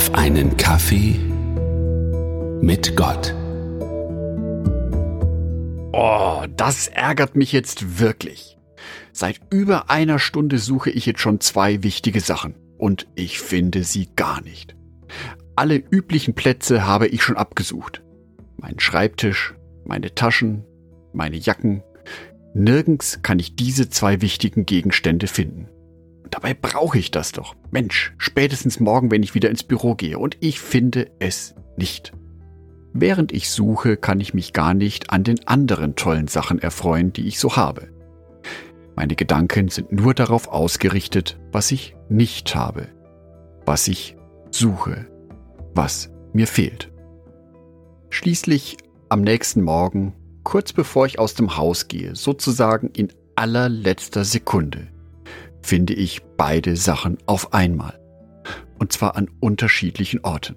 auf einen Kaffee mit Gott. Oh, das ärgert mich jetzt wirklich. Seit über einer Stunde suche ich jetzt schon zwei wichtige Sachen und ich finde sie gar nicht. Alle üblichen Plätze habe ich schon abgesucht. Mein Schreibtisch, meine Taschen, meine Jacken. Nirgends kann ich diese zwei wichtigen Gegenstände finden. Dabei brauche ich das doch. Mensch, spätestens morgen, wenn ich wieder ins Büro gehe. Und ich finde es nicht. Während ich suche, kann ich mich gar nicht an den anderen tollen Sachen erfreuen, die ich so habe. Meine Gedanken sind nur darauf ausgerichtet, was ich nicht habe, was ich suche, was mir fehlt. Schließlich am nächsten Morgen, kurz bevor ich aus dem Haus gehe, sozusagen in allerletzter Sekunde, finde ich beide Sachen auf einmal. Und zwar an unterschiedlichen Orten.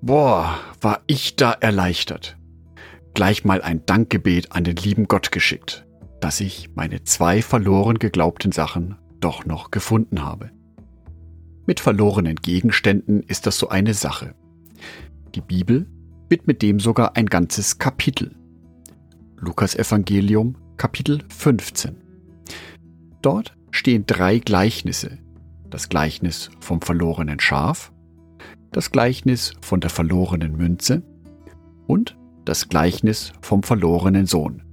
Boah, war ich da erleichtert. Gleich mal ein Dankgebet an den lieben Gott geschickt, dass ich meine zwei verloren geglaubten Sachen doch noch gefunden habe. Mit verlorenen Gegenständen ist das so eine Sache. Die Bibel widmet dem sogar ein ganzes Kapitel. Lukas Evangelium Kapitel 15. Dort stehen drei Gleichnisse. Das Gleichnis vom verlorenen Schaf, das Gleichnis von der verlorenen Münze und das Gleichnis vom verlorenen Sohn.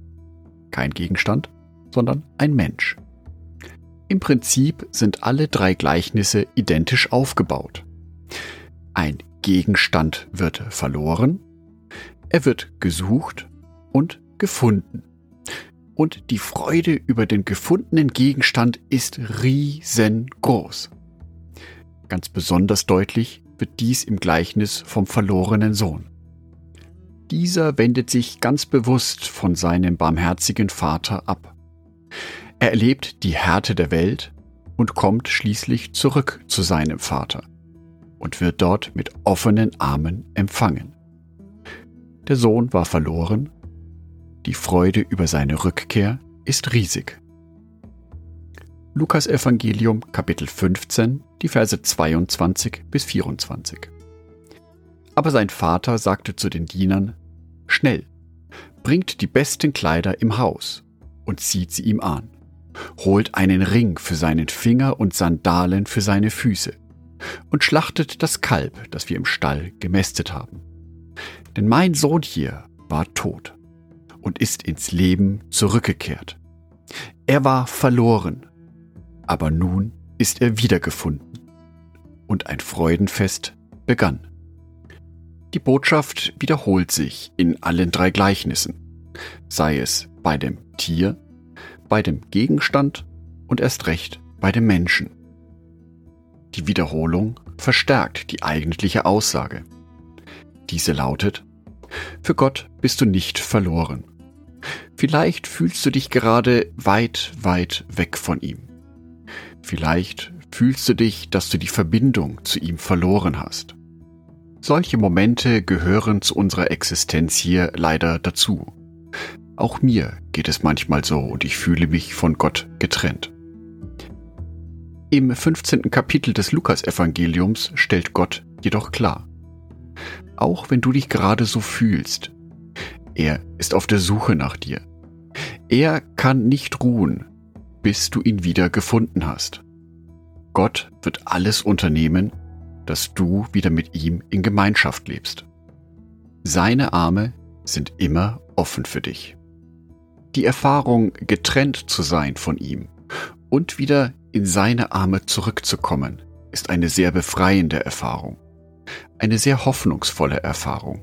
Kein Gegenstand, sondern ein Mensch. Im Prinzip sind alle drei Gleichnisse identisch aufgebaut. Ein Gegenstand wird verloren, er wird gesucht und gefunden und die Freude über den gefundenen Gegenstand ist riesengroß. Ganz besonders deutlich wird dies im Gleichnis vom verlorenen Sohn. Dieser wendet sich ganz bewusst von seinem barmherzigen Vater ab. Er erlebt die Härte der Welt und kommt schließlich zurück zu seinem Vater und wird dort mit offenen Armen empfangen. Der Sohn war verloren die Freude über seine Rückkehr ist riesig. Lukas Evangelium Kapitel 15, die Verse 22 bis 24. Aber sein Vater sagte zu den Dienern, Schnell, bringt die besten Kleider im Haus und zieht sie ihm an. Holt einen Ring für seinen Finger und Sandalen für seine Füße und schlachtet das Kalb, das wir im Stall gemästet haben. Denn mein Sohn hier war tot und ist ins Leben zurückgekehrt. Er war verloren, aber nun ist er wiedergefunden. Und ein Freudenfest begann. Die Botschaft wiederholt sich in allen drei Gleichnissen, sei es bei dem Tier, bei dem Gegenstand und erst recht bei dem Menschen. Die Wiederholung verstärkt die eigentliche Aussage. Diese lautet, für Gott bist du nicht verloren. Vielleicht fühlst du dich gerade weit, weit weg von ihm. Vielleicht fühlst du dich, dass du die Verbindung zu ihm verloren hast. Solche Momente gehören zu unserer Existenz hier leider dazu. Auch mir geht es manchmal so und ich fühle mich von Gott getrennt. Im 15. Kapitel des Lukasevangeliums stellt Gott jedoch klar, auch wenn du dich gerade so fühlst, er ist auf der Suche nach dir. Er kann nicht ruhen, bis du ihn wieder gefunden hast. Gott wird alles unternehmen, dass du wieder mit ihm in Gemeinschaft lebst. Seine Arme sind immer offen für dich. Die Erfahrung, getrennt zu sein von ihm und wieder in seine Arme zurückzukommen, ist eine sehr befreiende Erfahrung, eine sehr hoffnungsvolle Erfahrung.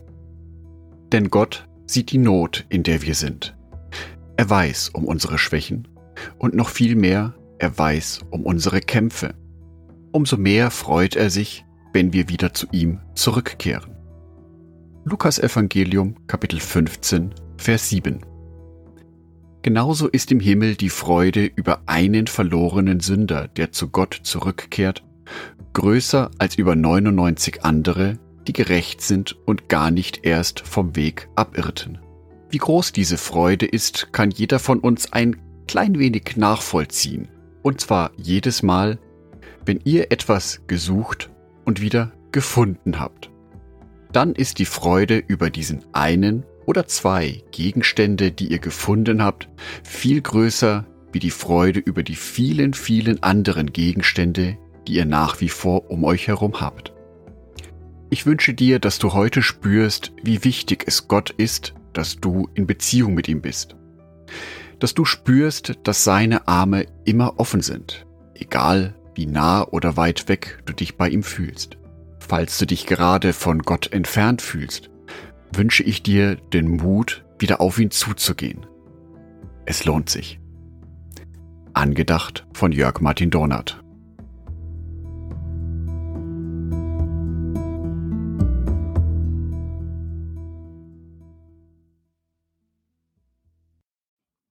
Denn Gott sieht die Not, in der wir sind. Er weiß um unsere Schwächen und noch viel mehr, er weiß um unsere Kämpfe. Umso mehr freut er sich, wenn wir wieder zu ihm zurückkehren. Lukas Evangelium Kapitel 15 Vers 7 Genauso ist im Himmel die Freude über einen verlorenen Sünder, der zu Gott zurückkehrt, größer als über 99 andere, die gerecht sind und gar nicht erst vom Weg abirrten. Wie groß diese Freude ist, kann jeder von uns ein klein wenig nachvollziehen. Und zwar jedes Mal, wenn ihr etwas gesucht und wieder gefunden habt. Dann ist die Freude über diesen einen oder zwei Gegenstände, die ihr gefunden habt, viel größer wie die Freude über die vielen, vielen anderen Gegenstände, die ihr nach wie vor um euch herum habt. Ich wünsche dir, dass du heute spürst, wie wichtig es Gott ist, dass du in Beziehung mit ihm bist. Dass du spürst, dass seine Arme immer offen sind, egal wie nah oder weit weg du dich bei ihm fühlst. Falls du dich gerade von Gott entfernt fühlst, wünsche ich dir den Mut, wieder auf ihn zuzugehen. Es lohnt sich. Angedacht von Jörg Martin Donat.